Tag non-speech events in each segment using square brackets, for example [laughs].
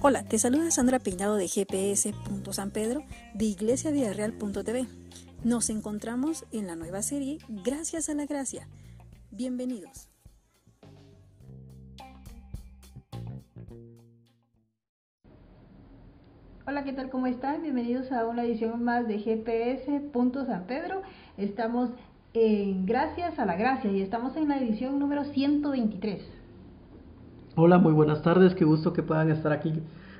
Hola, te saluda Sandra Peinado de San Pedro de iglesiavidareal.tv. Nos encontramos en la nueva serie Gracias a la Gracia. Bienvenidos. Hola, ¿qué tal? ¿Cómo están? Bienvenidos a una edición más de GPS. San Pedro. Estamos en Gracias a la Gracia y estamos en la edición número 123. Hola, muy buenas tardes. Qué gusto que puedan estar aquí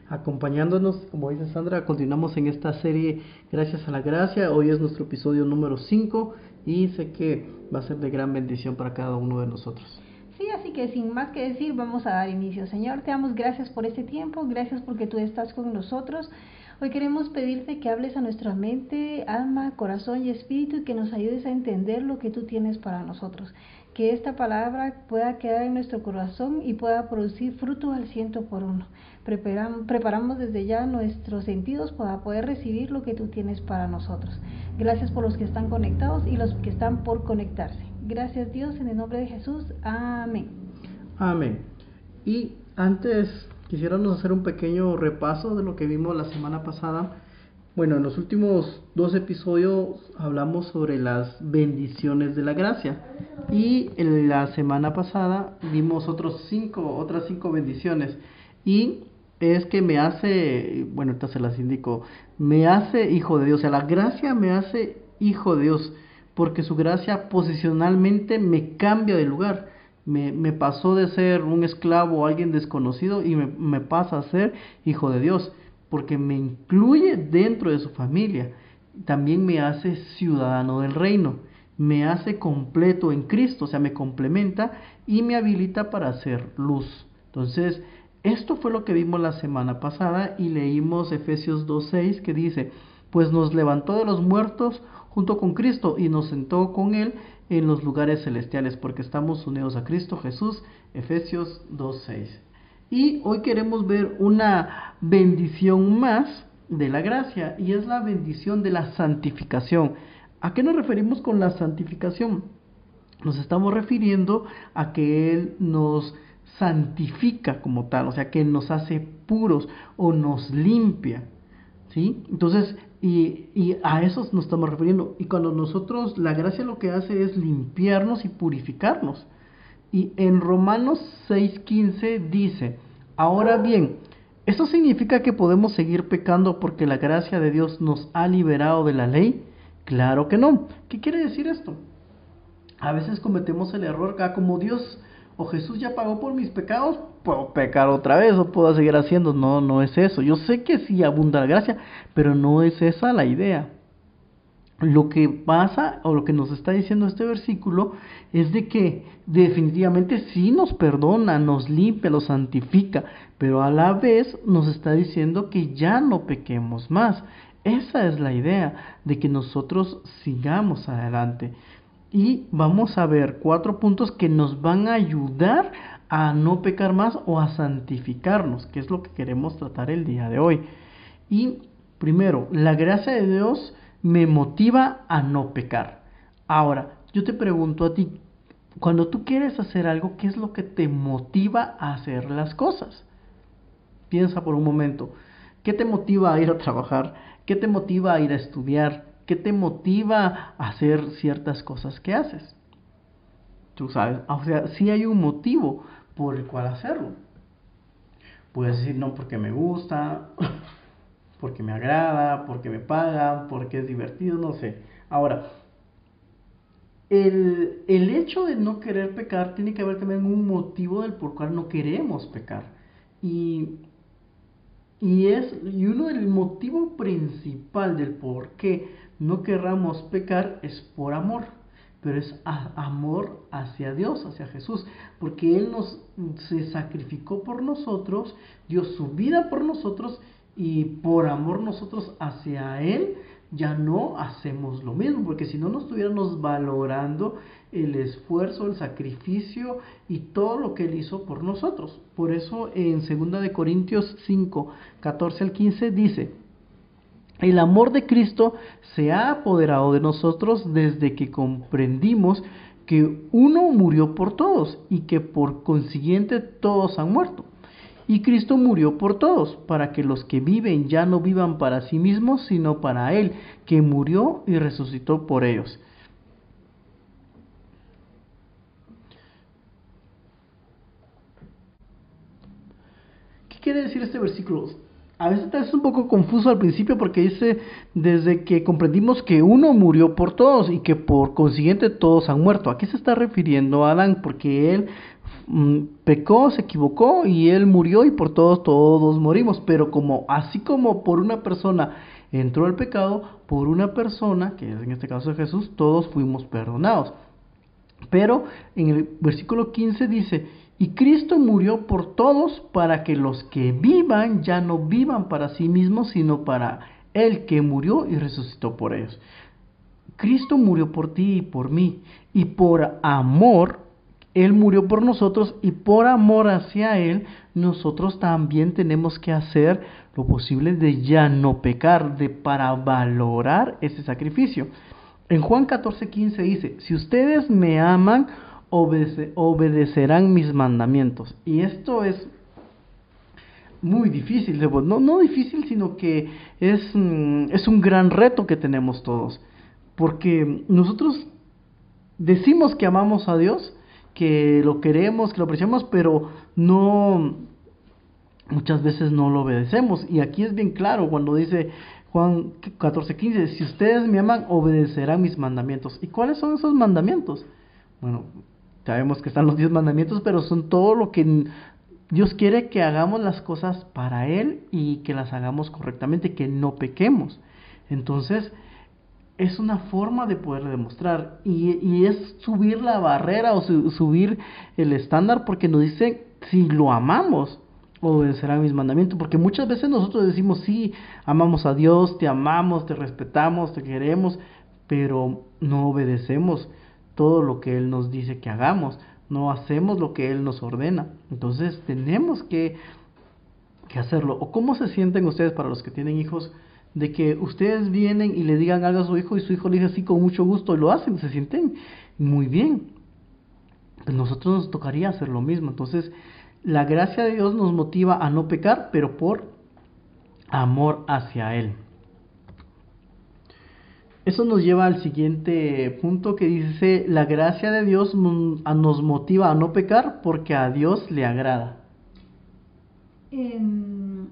acompañándonos. Como dice Sandra, continuamos en esta serie Gracias a la Gracia. Hoy es nuestro episodio número 5 y sé que va a ser de gran bendición para cada uno de nosotros. Sí, así que sin más que decir, vamos a dar inicio. Señor, te damos gracias por este tiempo, gracias porque tú estás con nosotros. Hoy queremos pedirte que hables a nuestra mente, alma, corazón y espíritu y que nos ayudes a entender lo que tú tienes para nosotros que esta palabra pueda quedar en nuestro corazón y pueda producir fruto al ciento por uno. Preparamos, preparamos desde ya nuestros sentidos para poder recibir lo que tú tienes para nosotros. Gracias por los que están conectados y los que están por conectarse. Gracias Dios en el nombre de Jesús. Amén. Amén. Y antes quisiéramos hacer un pequeño repaso de lo que vimos la semana pasada bueno, en los últimos dos episodios hablamos sobre las bendiciones de la gracia. Y en la semana pasada vimos otros cinco, otras cinco bendiciones. Y es que me hace, bueno, ahorita se las indico, me hace hijo de Dios, o sea, la gracia me hace hijo de Dios porque su gracia posicionalmente me cambia de lugar. Me, pasó de ser un esclavo o alguien desconocido y me, me pasa a ser hijo de Dios porque me incluye dentro de su familia. También me hace ciudadano del reino, me hace completo en Cristo, o sea, me complementa y me habilita para hacer luz. Entonces, esto fue lo que vimos la semana pasada y leímos Efesios 2.6 que dice, pues nos levantó de los muertos junto con Cristo y nos sentó con Él en los lugares celestiales, porque estamos unidos a Cristo Jesús. Efesios 2.6. Y hoy queremos ver una bendición más de la gracia y es la bendición de la santificación. ¿A qué nos referimos con la santificación? Nos estamos refiriendo a que Él nos santifica como tal, o sea, que nos hace puros o nos limpia. ¿Sí? Entonces, y, a eso nos estamos refiriendo. Y cuando nosotros, la gracia lo que hace es limpiarnos y purificarnos. Y en Romanos 6:15 dice, ahora bien, ¿esto significa que podemos seguir pecando porque la gracia de Dios nos ha liberado de la ley? Claro que no. ¿Qué quiere decir esto? A veces cometemos el error que como Dios o Jesús ya pagó por mis pecados, puedo pecar otra vez o puedo seguir haciendo. No, no es eso. Yo sé que sí abunda la gracia, pero no es esa la idea lo que pasa o lo que nos está diciendo este versículo es de que definitivamente sí nos perdona, nos limpia, nos santifica, pero a la vez nos está diciendo que ya no pequemos más. Esa es la idea de que nosotros sigamos adelante. Y vamos a ver cuatro puntos que nos van a ayudar a no pecar más o a santificarnos, que es lo que queremos tratar el día de hoy. Y primero, la gracia de Dios me motiva a no pecar. Ahora, yo te pregunto a ti, cuando tú quieres hacer algo, ¿qué es lo que te motiva a hacer las cosas? Piensa por un momento, ¿qué te motiva a ir a trabajar? ¿Qué te motiva a ir a estudiar? ¿Qué te motiva a hacer ciertas cosas que haces? Tú sabes, o sea, sí hay un motivo por el cual hacerlo. Puedes decir, no, porque me gusta, [laughs] porque me agrada, porque me pagan, porque es divertido, no sé. Ahora, el, el, hecho de no querer pecar tiene que haber también un motivo del por cual no queremos pecar. Y, y es y uno del motivo principal del por qué no querramos pecar es por amor. Pero es amor hacia Dios, hacia Jesús, porque Él nos se sacrificó por nosotros, dio su vida por nosotros y por amor nosotros hacia Él ya no hacemos lo mismo, porque si no nos estuviéramos valorando el esfuerzo, el sacrificio y todo lo que Él hizo por nosotros. Por eso en 2 de Corintios 5, 14 al 15 dice, el amor de Cristo se ha apoderado de nosotros desde que comprendimos que uno murió por todos y que por consiguiente todos han muerto. Y Cristo murió por todos, para que los que viven ya no vivan para sí mismos, sino para Él, que murió y resucitó por ellos. ¿Qué quiere decir este versículo? A veces es un poco confuso al principio porque dice, desde que comprendimos que uno murió por todos y que por consiguiente todos han muerto. ¿A qué se está refiriendo Adán? Porque él mm, pecó, se equivocó y él murió y por todos todos morimos. Pero como así como por una persona entró el pecado, por una persona, que es en este caso Jesús, todos fuimos perdonados. Pero en el versículo 15 dice, y Cristo murió por todos para que los que vivan ya no vivan para sí mismos, sino para el que murió y resucitó por ellos. Cristo murió por ti y por mí. Y por amor, Él murió por nosotros y por amor hacia Él, nosotros también tenemos que hacer lo posible de ya no pecar, de para valorar ese sacrificio. En Juan 14:15 dice, si ustedes me aman, obedecerán mis mandamientos. Y esto es muy difícil, no, no difícil, sino que es, mm, es un gran reto que tenemos todos. Porque nosotros decimos que amamos a Dios, que lo queremos, que lo apreciamos, pero no, muchas veces no lo obedecemos. Y aquí es bien claro cuando dice Juan 14:15, si ustedes me aman, obedecerán mis mandamientos. ¿Y cuáles son esos mandamientos? Bueno, Sabemos que están los diez mandamientos, pero son todo lo que Dios quiere que hagamos las cosas para Él y que las hagamos correctamente, que no pequemos. Entonces, es una forma de poder demostrar y, es subir la barrera o subir el estándar porque nos dice si lo amamos obedecerá mis mandamientos porque muchas veces nosotros decimos sí amamos a Dios te amamos te respetamos te queremos pero no obedecemos todo lo que Él nos dice que hagamos, no hacemos lo que Él nos ordena. Entonces tenemos que, que hacerlo. ¿O cómo se sienten ustedes para los que tienen hijos? De que ustedes vienen y le digan algo a su hijo y su hijo le dice así con mucho gusto y lo hacen, se sienten muy bien. Pues nosotros nos tocaría hacer lo mismo. Entonces, la gracia de Dios nos motiva a no pecar, pero por amor hacia Él. Eso nos lleva al siguiente punto que dice, la gracia de Dios nos motiva a no pecar porque a Dios le agrada. En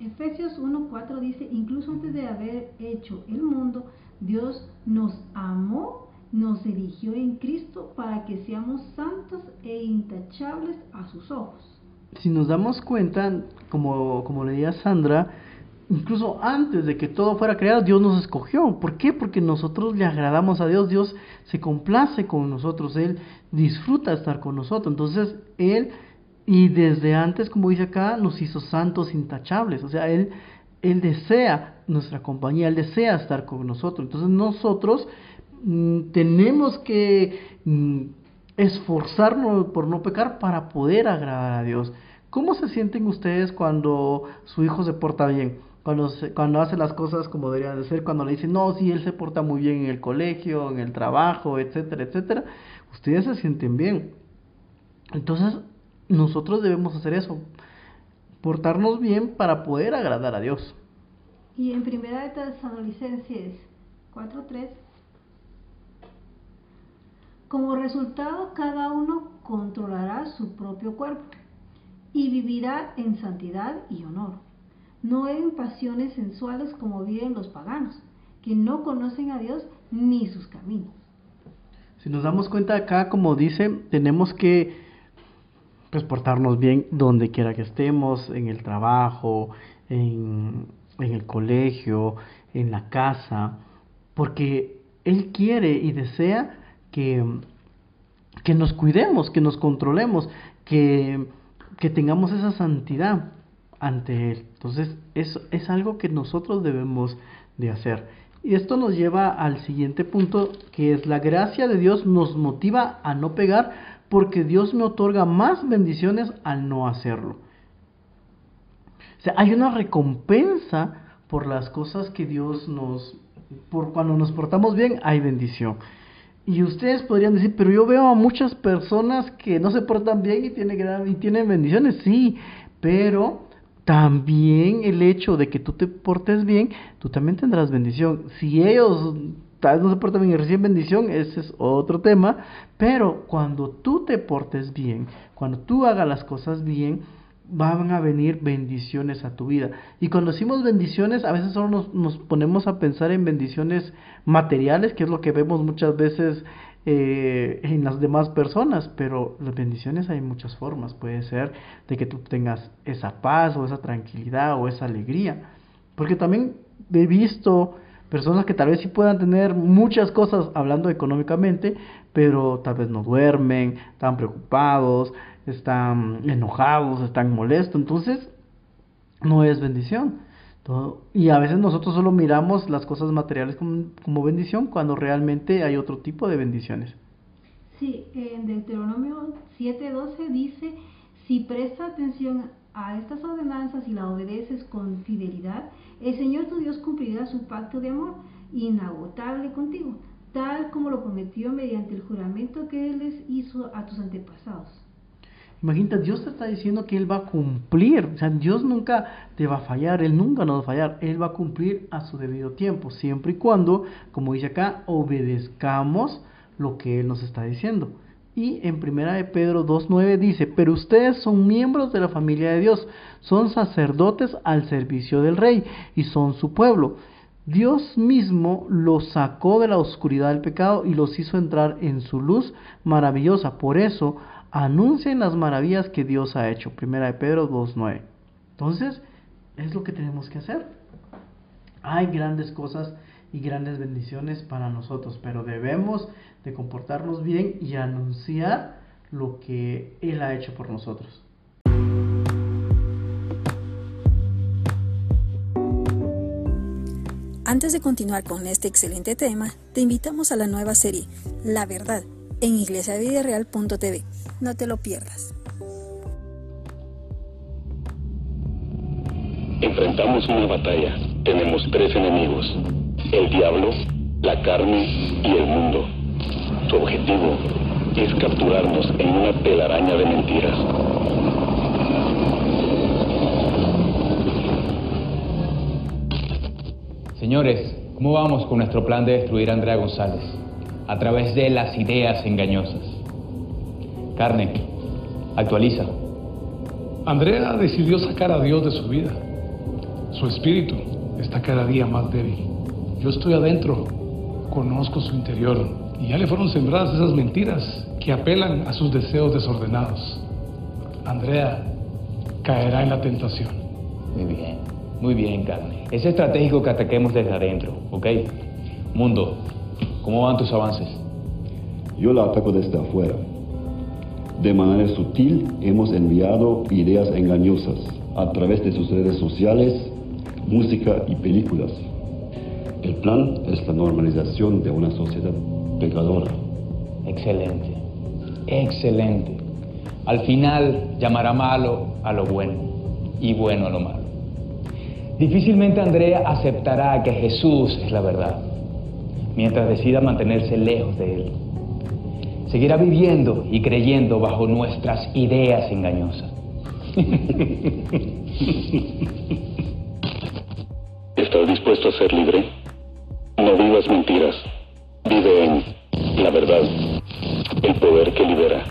Efesios 1.4 dice, incluso antes de haber hecho el mundo, Dios nos amó, nos eligió en Cristo para que seamos santos e intachables a sus ojos. Si nos damos cuenta, como, como leía Sandra, incluso antes de que todo fuera creado, Dios nos escogió. ¿Por qué? Porque nosotros le agradamos a Dios, Dios se complace con nosotros, Él disfruta estar con nosotros. Entonces, Él, y desde antes, como dice acá, nos hizo santos intachables. O sea, Él, Él desea nuestra compañía, Él desea estar con nosotros. Entonces, nosotros mm, tenemos que mm, esforzarnos por no pecar para poder agradar a Dios. ¿Cómo se sienten ustedes cuando su hijo se porta bien? Cuando, cuando hace las cosas como deberían de ser, cuando le dicen, no, si él se porta muy bien en el colegio, en el trabajo, etcétera, etcétera, ustedes se sienten bien. Entonces, nosotros debemos hacer eso, portarnos bien para poder agradar a Dios. Y en primera de Tesalonicenses 4.3, como resultado cada uno controlará su propio cuerpo y vivirá en santidad y honor no en pasiones sensuales como viven los paganos, que no conocen a Dios ni sus caminos. Si nos damos cuenta acá, como dice, tenemos que pues, portarnos bien donde quiera que estemos, en el trabajo, en, en el colegio, en la casa, porque Él quiere y desea que, que nos cuidemos, que nos controlemos, que, que tengamos esa santidad ante Él. Entonces, eso es algo que nosotros debemos de hacer. Y esto nos lleva al siguiente punto, que es la gracia de Dios nos motiva a no pegar porque Dios me otorga más bendiciones al no hacerlo. O sea, hay una recompensa por las cosas que Dios nos, por cuando nos portamos bien, hay bendición. Y ustedes podrían decir, pero yo veo a muchas personas que no se portan bien y tienen, y tienen bendiciones, sí, pero también el hecho de que tú te portes bien, tú también tendrás bendición. Si ellos tal vez no se portan bien y reciben bendición, ese es otro tema, pero cuando tú te portes bien, cuando tú hagas las cosas bien, van a venir bendiciones a tu vida. Y cuando decimos bendiciones, a veces solo nos, nos ponemos a pensar en bendiciones materiales, que es lo que vemos muchas veces eh, en las demás personas, pero las bendiciones hay muchas formas. Puede ser de que tú tengas esa paz o esa tranquilidad o esa alegría. Porque también he visto personas que tal vez sí puedan tener muchas cosas hablando económicamente, pero tal vez no duermen, están preocupados, están enojados, están molestos, entonces no es bendición. Y a veces nosotros solo miramos las cosas materiales como, bendición cuando realmente hay otro tipo de bendiciones. Sí, en Deuteronomio 7:12 dice, si presta atención a estas ordenanzas y la obedeces con fidelidad, el Señor tu Dios cumplirá su pacto de amor inagotable contigo, tal como lo prometió mediante el juramento que Él les hizo a tus antepasados. Imagínate, Dios te está diciendo que Él va a cumplir. O sea, Dios nunca te va a fallar, Él nunca nos va a fallar. Él va a cumplir a su debido tiempo, siempre y cuando, como dice acá, obedezcamos lo que Él nos está diciendo. Y en primera de Pedro 2.9 dice, pero ustedes son miembros de la familia de Dios, son sacerdotes al servicio del rey y son su pueblo. Dios mismo los sacó de la oscuridad del pecado y los hizo entrar en su luz maravillosa. Por eso, anuncien las maravillas que Dios ha hecho. Primera de Pedro 2.9. Entonces, es lo que tenemos que hacer. Hay grandes cosas y grandes bendiciones para nosotros, pero debemos de comportarnos bien y anunciar lo que Él ha hecho por nosotros. Antes de continuar con este excelente tema, te invitamos a la nueva serie La Verdad en iglesiavidereal.tv. No te lo pierdas. Enfrentamos una batalla. Tenemos tres enemigos. El diablo, la carne y el mundo. Tu objetivo es capturarnos en una telaraña de mentiras. Señores, ¿cómo vamos con nuestro plan de destruir a Andrea González? A través de las ideas engañosas. Carne, actualiza. Andrea decidió sacar a Dios de su vida. Su espíritu está cada día más débil. Yo estoy adentro, conozco su interior y ya le fueron sembradas esas mentiras que apelan a sus deseos desordenados. Andrea caerá en la tentación. Muy bien, muy bien, carne. Es estratégico que ataquemos desde adentro, ¿ok? Mundo, ¿cómo van tus avances? Yo la ataco desde afuera. De manera sutil hemos enviado ideas engañosas a través de sus redes sociales, música y películas. El plan es la normalización de una sociedad pecadora. Excelente, excelente. Al final llamará malo a lo bueno y bueno a lo malo. Difícilmente Andrea aceptará que Jesús es la verdad, mientras decida mantenerse lejos de él seguirá viviendo y creyendo bajo nuestras ideas engañosas. ¿Estás dispuesto a ser libre? No vivas mentiras. Vive en la verdad, el poder que libera.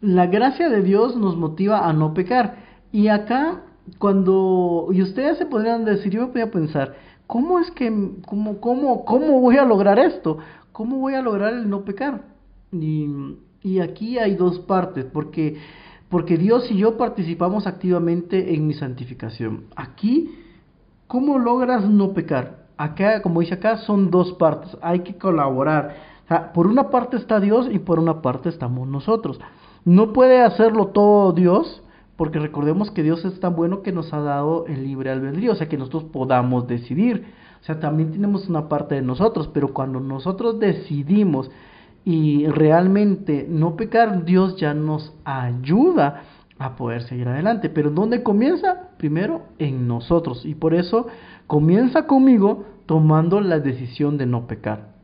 La gracia de Dios nos motiva a no pecar. Y acá, cuando... Y ustedes se podrían decir, yo me podía pensar, ¿cómo es que, cómo, cómo, cómo voy a lograr esto? ¿Cómo voy a lograr el no pecar? Y, y aquí hay dos partes, porque, porque Dios y yo participamos activamente en mi santificación. Aquí, ¿cómo logras no pecar? Acá, como dice acá, son dos partes, hay que colaborar. por una parte está Dios y por una parte estamos nosotros. No puede hacerlo todo Dios, porque recordemos que Dios es tan bueno que nos ha dado el libre albedrío, o sea, que nosotros podamos decidir. O sea, también tenemos una parte de nosotros, pero cuando nosotros decidimos y realmente no pecar, Dios ya nos ayuda a poder seguir adelante. Pero ¿dónde comienza? Primero en nosotros. Y por eso comienza conmigo tomando la decisión de no pecar.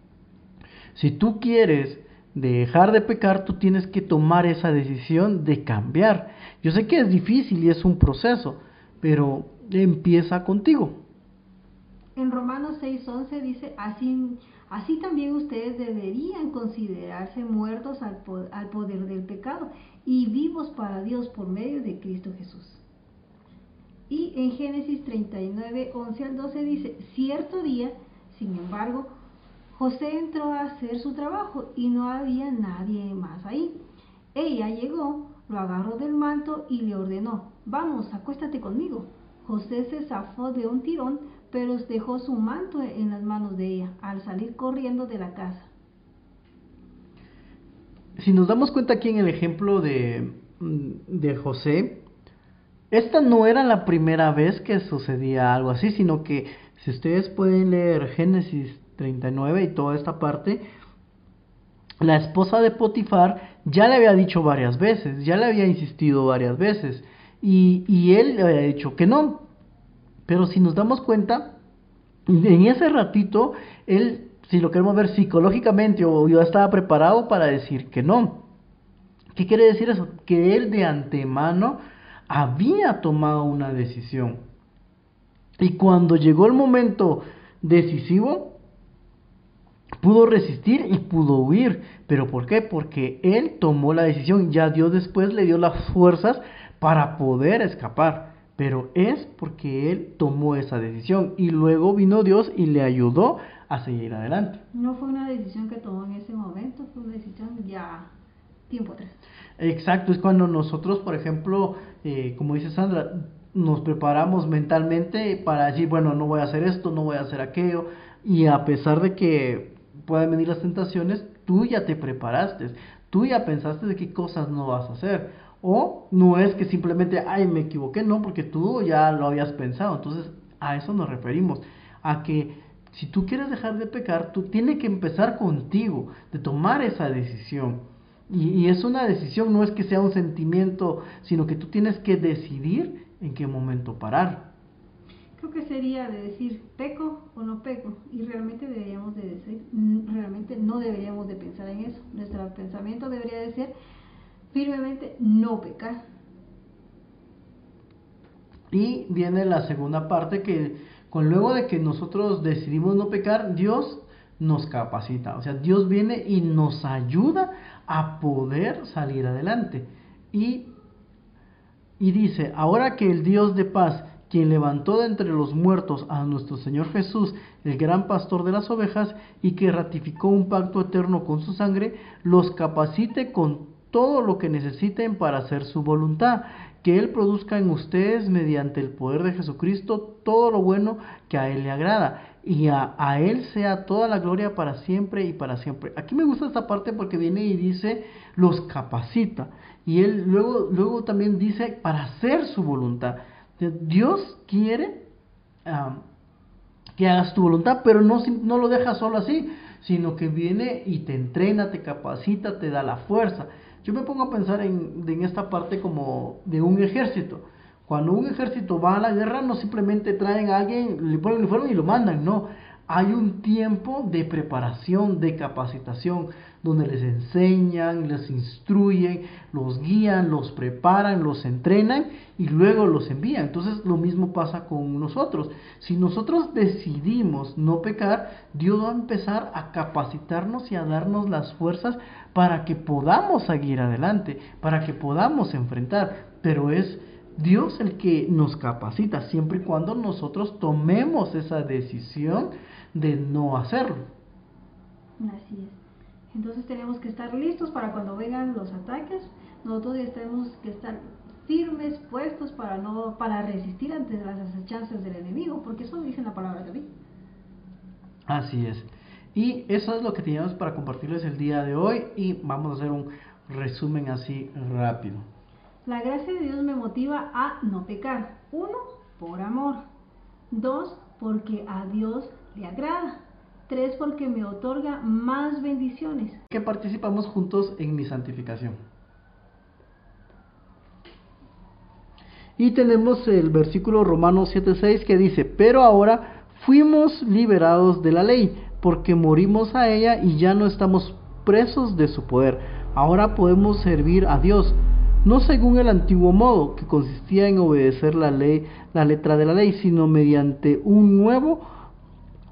Si tú quieres dejar de pecar, tú tienes que tomar esa decisión de cambiar. Yo sé que es difícil y es un proceso, pero empieza contigo. En Romanos 6:11 dice, así, así también ustedes deberían considerarse muertos al, al poder del pecado y vivos para Dios por medio de Cristo Jesús. Y en Génesis 39, 11 al 12 dice, cierto día, sin embargo, José entró a hacer su trabajo y no había nadie más ahí. Ella llegó, lo agarró del manto y le ordenó, vamos, acuéstate conmigo. José se zafó de un tirón, pero dejó su manto en las manos de ella al salir corriendo de la casa. Si nos damos cuenta aquí en el ejemplo de, de José, esta no era la primera vez que sucedía algo así, sino que si ustedes pueden leer Génesis 39 y toda esta parte, la esposa de Potifar ya le había dicho varias veces, ya le había insistido varias veces, y, y él le había dicho que no. Pero si nos damos cuenta, en ese ratito, él, si lo queremos ver psicológicamente, o yo estaba preparado para decir que no. ¿Qué quiere decir eso? Que él de antemano había tomado una decisión. Y cuando llegó el momento decisivo, pudo resistir y pudo huir. ¿Pero por qué? Porque él tomó la decisión. Ya Dios después le dio las fuerzas para poder escapar. Pero es porque él tomó esa decisión y luego vino Dios y le ayudó a seguir adelante. No fue una decisión que tomó en ese momento, fue una decisión ya tiempo atrás. Exacto, es cuando nosotros, por ejemplo, eh, como dice Sandra, nos preparamos mentalmente para decir, bueno, no voy a hacer esto, no voy a hacer aquello, y a pesar de que puedan venir las tentaciones, tú ya te preparaste, tú ya pensaste de qué cosas no vas a hacer. O no es que simplemente, ay, me equivoqué, no, porque tú ya lo habías pensado. Entonces, a eso nos referimos. A que si tú quieres dejar de pecar, tú tienes que empezar contigo, de tomar esa decisión. Y, y, es una decisión, no es que sea un sentimiento, sino que tú tienes que decidir en qué momento parar. Creo que sería de decir peco o no peco y realmente deberíamos de decir, realmente no deberíamos de pensar en eso. Nuestro pensamiento debería de ser firmemente no pecar. Y viene la segunda parte que con luego de que nosotros decidimos no pecar, Dios nos capacita. O sea, Dios viene y nos ayuda a poder salir adelante. Y, y dice, ahora que el Dios de paz, quien levantó de entre los muertos a nuestro Señor Jesús, el gran pastor de las ovejas, y que ratificó un pacto eterno con su sangre, los capacite con todo lo que necesiten para hacer su voluntad, que Él produzca en ustedes mediante el poder de Jesucristo todo lo bueno que a Él le agrada, y a, a, Él sea toda la gloria para siempre y para siempre. Aquí me gusta esta parte porque viene y dice, los capacita, y Él luego, luego también dice, para hacer su voluntad. Dios quiere que hagas tu voluntad, pero no, no lo deja solo así, sino que viene y te entrena, te capacita, te da la fuerza. Yo me pongo a pensar en, en, esta parte como de un ejército. Cuando un ejército va a la guerra, no simplemente traen a alguien, le ponen el uniforme y lo mandan, no. Hay un tiempo de preparación, de capacitación, donde les enseñan, les instruyen, los guían, los preparan, los entrenan y luego los envían. Entonces lo mismo pasa con nosotros. Si nosotros decidimos no pecar, Dios va a empezar a capacitarnos y a darnos las fuerzas para que podamos seguir adelante, para que podamos enfrentar. Pero es Dios el que nos capacita, siempre y cuando nosotros tomemos esa decisión de no hacerlo. Así es. Entonces tenemos que estar listos para cuando vengan los ataques. Nosotros ya tenemos que estar firmes, puestos para no para resistir ante las acechanzas del enemigo, porque eso dice la palabra de Dios. Así es. Y eso es lo que teníamos para compartirles el día de hoy y vamos a hacer un resumen así rápido. La gracia de Dios me motiva a no pecar. Uno, por amor. Dos, porque a Dios le agrada. Tres, porque me otorga más bendiciones. Que participamos juntos en mi santificación. Y tenemos el versículo Romanos 7:6 que dice, pero ahora fuimos liberados de la ley, porque morimos a ella y ya no estamos presos de su poder. Ahora podemos servir a Dios, no según el antiguo modo, que consistía en obedecer la ley, la letra de la ley, sino mediante un nuevo,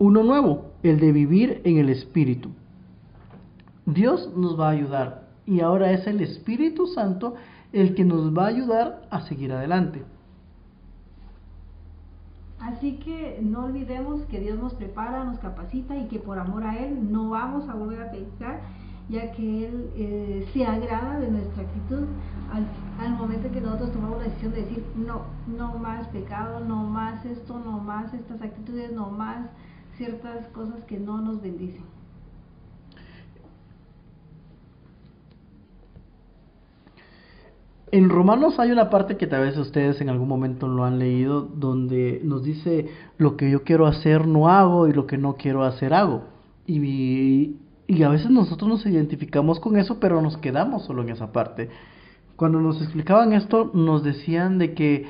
uno nuevo, el de vivir en el Espíritu. Dios nos va a ayudar y ahora es el Espíritu Santo el que nos va a ayudar a seguir adelante. Así que no olvidemos que Dios nos prepara, nos capacita y que por amor a Él no vamos a volver a pecar, ya que Él eh, se agrada de nuestra actitud al, al, momento en que nosotros tomamos la decisión de decir no, no más pecado, no más esto, no más estas actitudes, no más ciertas cosas que no nos bendicen. En Romanos hay una parte que tal vez ustedes en algún momento lo han leído, donde nos dice lo que yo quiero hacer no hago y lo que no quiero hacer hago. Y, y a veces nosotros nos identificamos con eso, pero nos quedamos solo en esa parte. Cuando nos explicaban esto, nos decían de que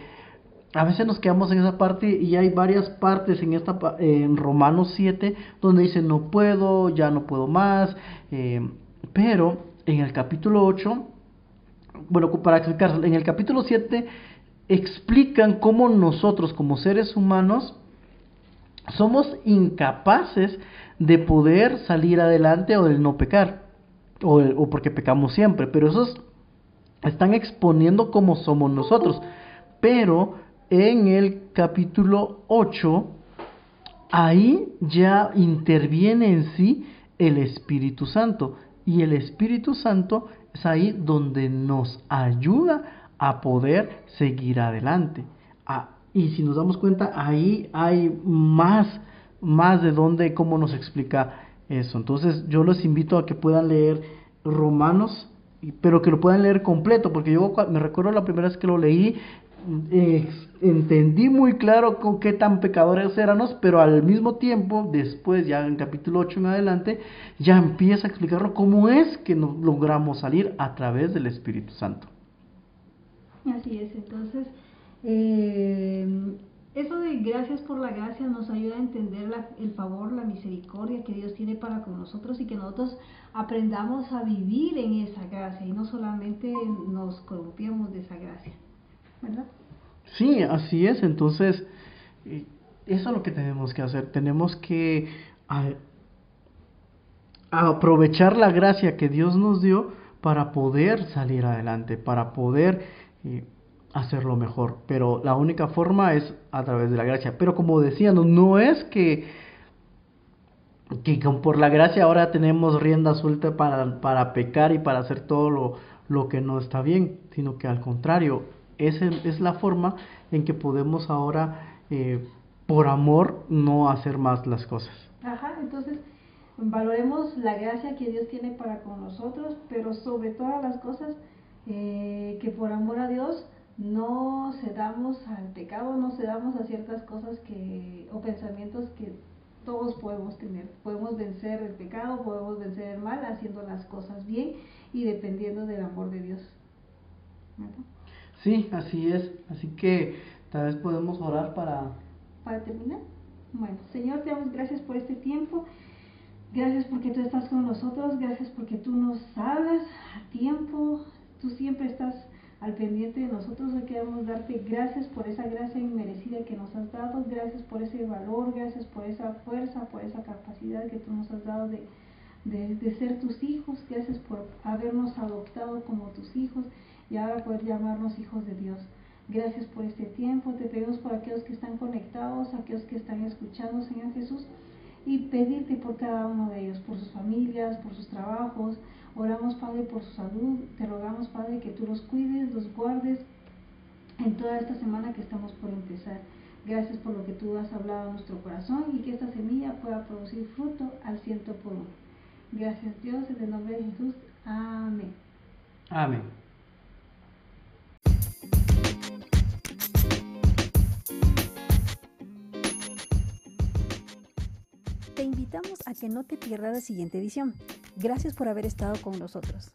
a veces nos quedamos en esa parte y hay varias partes en esta en Romanos 7 donde dice no puedo, ya no puedo más, eh, pero en el capítulo 8 bueno, para explicar, en el capítulo 7 explican cómo nosotros como seres humanos somos incapaces de poder salir adelante o del no pecar, o, o porque pecamos siempre, pero esos están exponiendo cómo somos nosotros. Pero en el capítulo 8, ahí ya interviene en sí el Espíritu Santo. Y el Espíritu Santo es ahí donde nos ayuda a poder seguir adelante. Ah, y si nos damos cuenta, ahí hay más, más de dónde, cómo nos explica eso. Entonces yo los invito a que puedan leer Romanos, pero que lo puedan leer completo, porque yo me recuerdo la primera vez que lo leí, entendí muy claro con qué tan pecadores éramos, pero al mismo tiempo, después, ya en capítulo 8 en adelante, ya empieza a explicarlo cómo es que nos logramos salir a través del Espíritu Santo. Así es, entonces, eh, eso de gracias por la gracia nos ayuda a entender la, el favor, la misericordia que Dios tiene para con nosotros y que nosotros aprendamos a vivir en esa gracia y no solamente nos corrompiamos de esa gracia. ¿Verdad? Sí, así es. Entonces, eso es lo que tenemos que hacer. Tenemos que aprovechar la gracia que Dios nos dio para poder salir adelante, para poder eh, hacerlo mejor. Pero la única forma es a través de la gracia. Pero como decía, no, es que, que por la gracia ahora tenemos rienda suelta para, para pecar y para hacer todo lo, lo que no está bien, sino que al contrario, es, es la forma en que podemos ahora, eh, por amor, no hacer más las cosas. Ajá, entonces valoremos la gracia que Dios tiene para con nosotros, pero sobre todas las cosas, eh, que por amor a Dios no cedamos al pecado, no cedamos a ciertas cosas que, o pensamientos que todos podemos tener. Podemos vencer el pecado, podemos vencer el mal haciendo las cosas bien y dependiendo del amor de Dios. Sí, así es. Así que tal vez podemos orar para... Para terminar. Bueno, Señor, te damos gracias por este tiempo. Gracias porque tú estás con nosotros. Gracias porque tú nos hablas a tiempo. Tú siempre estás al pendiente de nosotros. Hoy queremos darte gracias por esa gracia inmerecida que nos has dado. Gracias por ese valor. Gracias por esa fuerza, por esa capacidad que tú nos has dado de, de, de ser tus hijos. Gracias por habernos adoptado como tus hijos y ahora poder llamarnos hijos de Dios. Gracias por este tiempo. Te pedimos por aquellos que están conectados, aquellos que están escuchando, Señor Jesús, y pedirte por cada uno de ellos, por sus familias, por sus trabajos. Oramos, Padre, por su salud. Te rogamos, Padre, que tú los cuides, los guardes en toda esta semana que estamos por empezar. Gracias por lo que tú has hablado a nuestro corazón y que esta semilla pueda producir fruto al ciento por uno. Gracias Dios, en el nombre de Jesús. Amén. Amén. Invitamos a que no te pierdas la siguiente edición. Gracias por haber estado con nosotros.